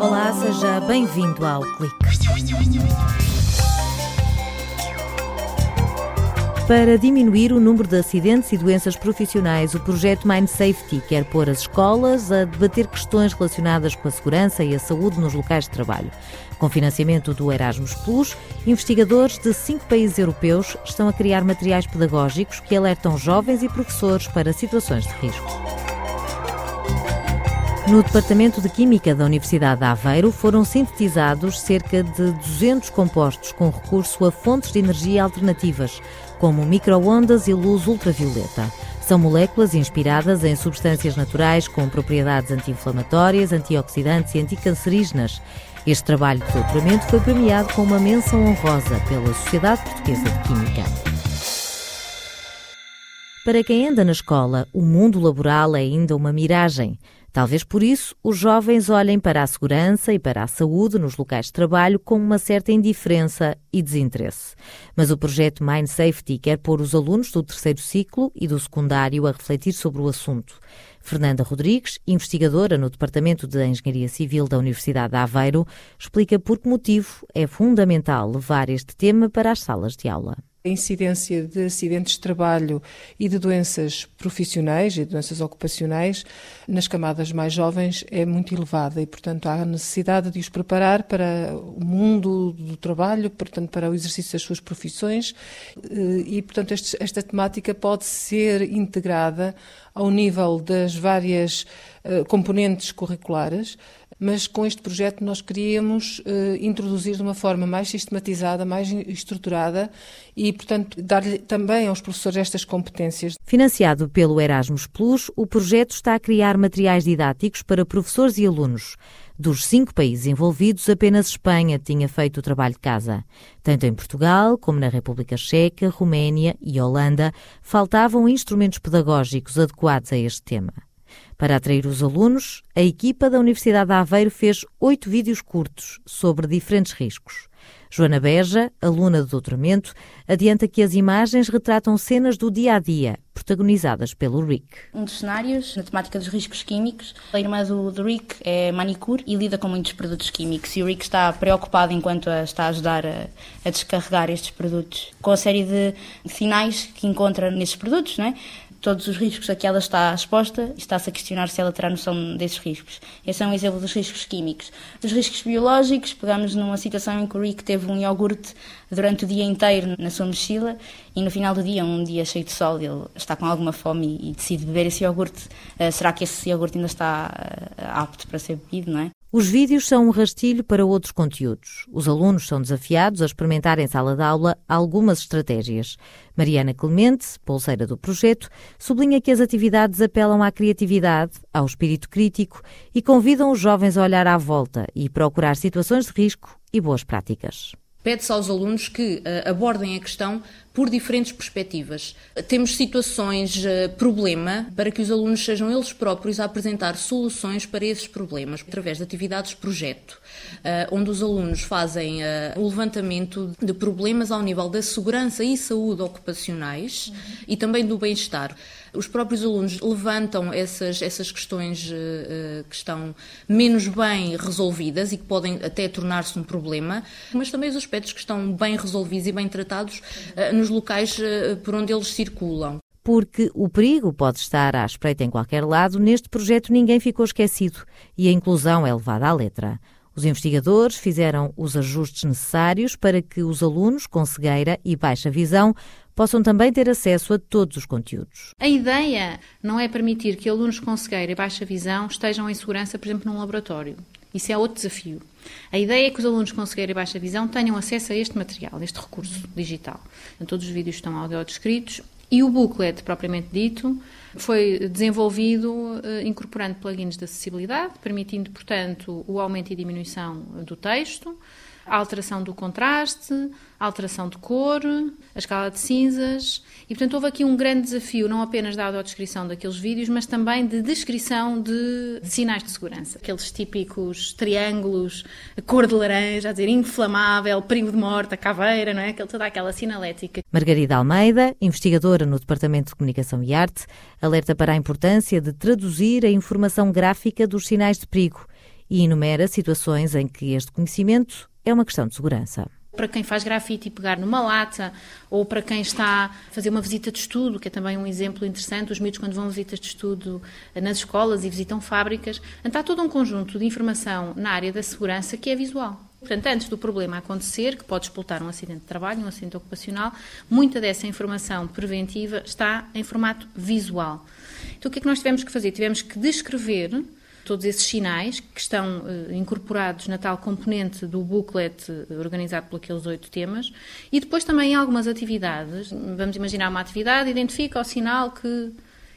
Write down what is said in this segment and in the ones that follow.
Olá, seja bem-vindo ao Clique. Para diminuir o número de acidentes e doenças profissionais, o projeto Mind Safety quer pôr as escolas a debater questões relacionadas com a segurança e a saúde nos locais de trabalho. Com financiamento do Erasmus Plus, investigadores de cinco países europeus estão a criar materiais pedagógicos que alertam jovens e professores para situações de risco. No Departamento de Química da Universidade de Aveiro foram sintetizados cerca de 200 compostos com recurso a fontes de energia alternativas, como microondas e luz ultravioleta. São moléculas inspiradas em substâncias naturais com propriedades anti-inflamatórias, antioxidantes e anticancerígenas. Este trabalho de doutoramento foi premiado com uma menção honrosa pela Sociedade Portuguesa de Química. Para quem anda na escola, o mundo laboral é ainda uma miragem. Talvez por isso os jovens olhem para a segurança e para a saúde nos locais de trabalho com uma certa indiferença e desinteresse. Mas o projeto Mind Safety quer pôr os alunos do terceiro ciclo e do secundário a refletir sobre o assunto. Fernanda Rodrigues, investigadora no Departamento de Engenharia Civil da Universidade de Aveiro, explica por que motivo é fundamental levar este tema para as salas de aula. A incidência de acidentes de trabalho e de doenças profissionais e doenças ocupacionais nas camadas mais jovens é muito elevada e, portanto, há necessidade de os preparar para o mundo do trabalho, portanto, para o exercício das suas profissões eh, e, portanto, este, esta temática pode ser integrada ao nível das várias componentes curriculares mas com este projeto nós queríamos uh, introduzir de uma forma mais sistematizada, mais estruturada e, portanto, dar-lhe também aos professores estas competências. Financiado pelo Erasmus Plus, o projeto está a criar materiais didáticos para professores e alunos. Dos cinco países envolvidos, apenas Espanha tinha feito o trabalho de casa. Tanto em Portugal como na República Checa, Roménia e Holanda, faltavam instrumentos pedagógicos adequados a este tema. Para atrair os alunos, a equipa da Universidade de Aveiro fez oito vídeos curtos sobre diferentes riscos. Joana Beja, aluna de doutoramento, adianta que as imagens retratam cenas do dia a dia, protagonizadas pelo Rick. Um dos cenários, na temática dos riscos químicos, a irmã do, do Rick é manicure e lida com muitos produtos químicos. E o Rick está preocupado enquanto a, está a ajudar a, a descarregar estes produtos, com a série de sinais que encontra nesses produtos, não é? Todos os riscos a que ela está exposta e está-se a questionar se ela terá noção desses riscos. Esse é um exemplo dos riscos químicos. Os riscos biológicos, pegamos numa situação em que o Rick teve um iogurte durante o dia inteiro na sua mochila e no final do dia, um dia cheio de sol, ele está com alguma fome e decide beber esse iogurte. Uh, será que esse iogurte ainda está uh, apto para ser bebido, não é? Os vídeos são um rastilho para outros conteúdos. Os alunos são desafiados a experimentar em sala de aula algumas estratégias. Mariana Clemente, pulseira do projeto, sublinha que as atividades apelam à criatividade, ao espírito crítico e convidam os jovens a olhar à volta e procurar situações de risco e boas práticas. Pede-se aos alunos que uh, abordem a questão por diferentes perspectivas. Temos situações uh, problema para que os alunos sejam eles próprios a apresentar soluções para esses problemas, através de atividades projeto, uh, onde os alunos fazem o levantamento de problemas ao nível da segurança e saúde ocupacionais uhum. e também do bem-estar. Os próprios alunos levantam essas, essas questões uh, que estão menos bem resolvidas e que podem até tornar-se um problema, mas também os aspectos que estão bem resolvidos e bem tratados uh, nos locais uh, por onde eles circulam porque o perigo pode estar à espreita em qualquer lado, neste projeto ninguém ficou esquecido e a inclusão é levada à letra. Os investigadores fizeram os ajustes necessários para que os alunos com cegueira e baixa visão possam também ter acesso a todos os conteúdos. A ideia não é permitir que alunos com cegueira e baixa visão estejam em segurança, por exemplo, num laboratório. Isso é outro desafio. A ideia é que os alunos com cegueira e baixa visão tenham acesso a este material, a este recurso digital. Todos os vídeos estão audiodescritos e o booklet, propriamente dito, foi desenvolvido uh, incorporando plugins de acessibilidade, permitindo, portanto, o aumento e diminuição do texto, a alteração do contraste, a alteração de cor, a escala de cinzas. E, portanto, houve aqui um grande desafio, não apenas da audiodescrição daqueles vídeos, mas também de descrição de, sinais de segurança. Aqueles típicos triângulos, a cor de laranja, a dizer inflamável, perigo de morte, a caveira, não é? Toda aquela sinalética. Margarida Almeida, investigadora no Departamento de Comunicação e Arte, alerta para a importância de traduzir a informação gráfica dos sinais de perigo e enumera situações em que este conhecimento é uma questão de segurança para quem faz grafite e pegar numa lata, ou para quem está a fazer uma visita de estudo, que é também um exemplo interessante, os miúdos quando vão visitas de estudo nas escolas e visitam fábricas, está todo um conjunto de informação na área da segurança que é visual. Portanto, antes do problema acontecer, que pode explotar um acidente de trabalho, um acidente ocupacional, muita dessa informação preventiva está em formato visual. Então, o que é que nós tivemos que fazer? Tivemos que descrever todos esses sinais que estão uh, incorporados na tal componente do booklet uh, organizado por aqueles oito temas e depois também algumas atividades. Vamos imaginar uma atividade, identifica o sinal que.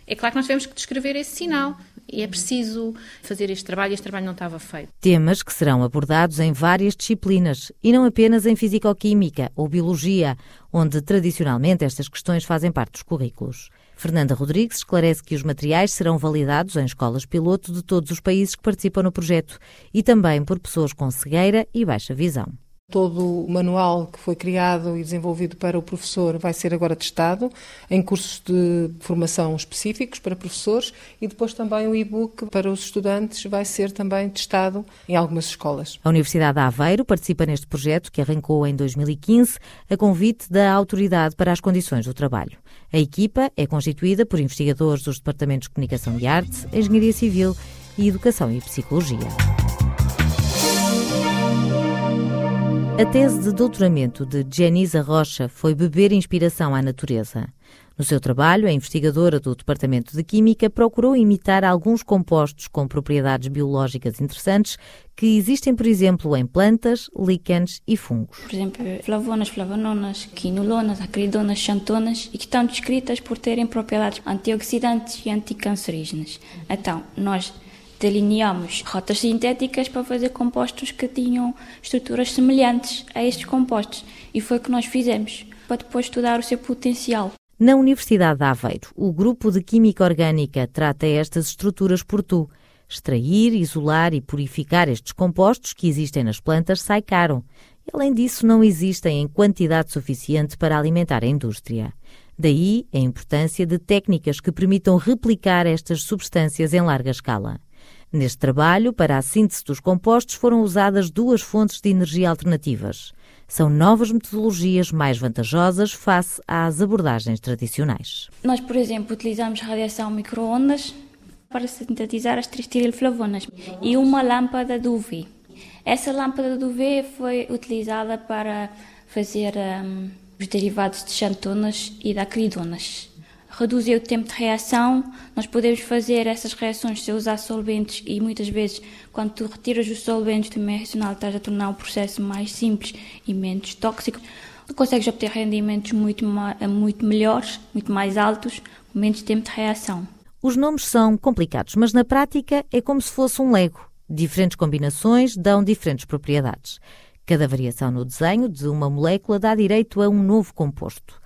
É claro que nós tivemos que descrever esse sinal. E é preciso fazer este trabalho e este trabalho não estava feito. Temas que serão abordados em várias disciplinas e não apenas em Fisicoquímica ou Biologia, onde tradicionalmente estas questões fazem parte dos currículos. Fernanda Rodrigues esclarece que os materiais serão validados em escolas piloto de todos os países que participam no projeto e também por pessoas com cegueira e baixa visão. Todo o manual que foi criado e desenvolvido para o professor vai ser agora testado em cursos de formação específicos para professores e depois também o e-book para os estudantes vai ser também testado em algumas escolas. A Universidade de Aveiro participa neste projeto que arrancou em 2015 a convite da Autoridade para as Condições do Trabalho. A equipa é constituída por investigadores dos Departamentos de Comunicação e Arte, Engenharia Civil e Educação e Psicologia. A tese de doutoramento de Genisa Rocha foi beber inspiração à natureza. No seu trabalho, a investigadora do Departamento de Química procurou imitar alguns compostos com propriedades biológicas interessantes que existem, por exemplo, em plantas, líquens e fungos. Por exemplo, flavonas, flavononas, quinolonas, acridonas, xantonas e que estão descritas por terem propriedades antioxidantes e anticancerígenas. Então, nós delineamos rotas sintéticas para fazer compostos que tinham estruturas semelhantes a estes compostos. E foi o que nós fizemos, para depois estudar o seu potencial. Na Universidade de Aveiro, o grupo de Química Orgânica trata estas estruturas por tu. Extrair, isolar e purificar estes compostos que existem nas plantas sai caro. Além disso, não existem em quantidade suficiente para alimentar a indústria. Daí a importância de técnicas que permitam replicar estas substâncias em larga escala. Neste trabalho, para a síntese dos compostos, foram usadas duas fontes de energia alternativas. São novas metodologias mais vantajosas face às abordagens tradicionais. Nós, por exemplo, utilizamos radiação microondas para sintetizar as tristirilflavonas e uma lâmpada de UV. Essa lâmpada de UV foi utilizada para fazer um, os derivados de xantonas e de acridonas reduzir o tempo de reação, nós podemos fazer essas reações sem usar solventes e muitas vezes quando tu retiras os solventes do meio reacional estás a tornar o processo mais simples e menos tóxico. Tu consegues obter rendimentos muito, muito melhores, muito mais altos, com menos tempo de reação. Os nomes são complicados, mas na prática é como se fosse um Lego. Diferentes combinações dão diferentes propriedades. Cada variação no desenho de uma molécula dá direito a um novo composto.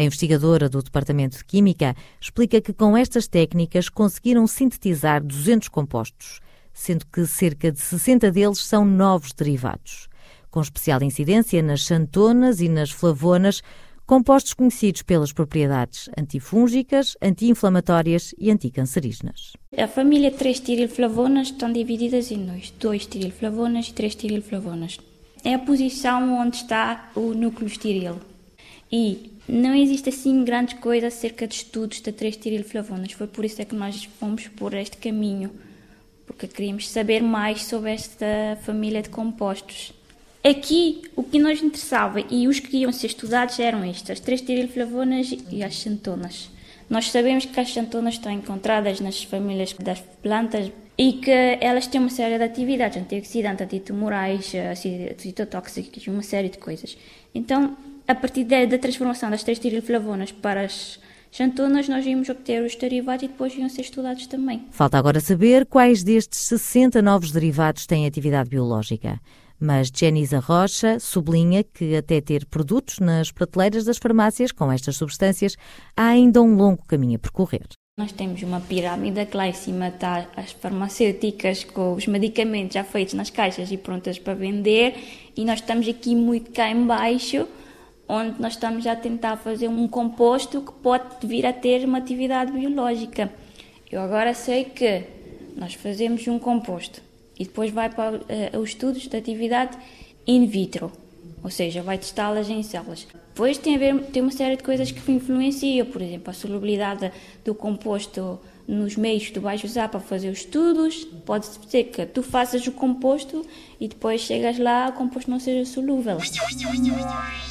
A investigadora do Departamento de Química explica que com estas técnicas conseguiram sintetizar 200 compostos, sendo que cerca de 60 deles são novos derivados, com especial incidência nas xantonas e nas flavonas, compostos conhecidos pelas propriedades antifúngicas, anti-inflamatórias e anticancerígenas. A família 3 tirilflavonas estão divididas em dois, 2 tirilflavonas e 3 tirilflavonas. É a posição onde está o núcleo estiril. E não existe assim grande coisa acerca de estudos de três tirilflavonas. Foi por isso é que nós fomos por este caminho, porque queríamos saber mais sobre esta família de compostos. Aqui, o que nos interessava e os que iam ser estudados eram estes, as três tirilflavonas e as xantonas. Nós sabemos que as xantonas estão encontradas nas famílias das plantas e que elas têm uma série de atividades antioxidantes, antitumorais, citotóxicas, uma série de coisas. Então, a partir da transformação das três tirilflavonas para as xantonas, nós íamos obter os derivados e depois iam ser estudados também. Falta agora saber quais destes 60 novos derivados têm atividade biológica. Mas Jenisa Rocha sublinha que até ter produtos nas prateleiras das farmácias com estas substâncias há ainda um longo caminho a percorrer. Nós temos uma pirâmide que lá em cima está as farmacêuticas com os medicamentos já feitos nas caixas e prontas para vender e nós estamos aqui muito cá embaixo onde nós estamos a tentar fazer um composto que pode vir a ter uma atividade biológica. Eu agora sei que nós fazemos um composto e depois vai para uh, os estudos de atividade in vitro, ou seja, vai testá-las em células. Depois tem, a ver, tem uma série de coisas que influenciam, por exemplo, a solubilidade do composto nos meios que tu vais usar para fazer os estudos. Pode ser que tu faças o composto e depois chegas lá o composto não seja solúvel.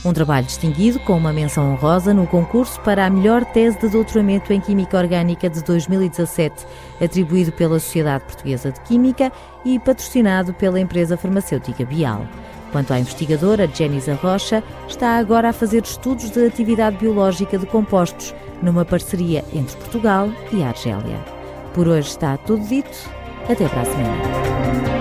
Um trabalho distinguido com uma menção honrosa no concurso para a melhor tese de doutoramento em Química Orgânica de 2017, atribuído pela Sociedade Portuguesa de Química e patrocinado pela empresa farmacêutica Bial. Quanto à investigadora Jenisa Rocha, está agora a fazer estudos de atividade biológica de compostos, numa parceria entre Portugal e a Argélia. Por hoje está tudo dito. Até para a semana.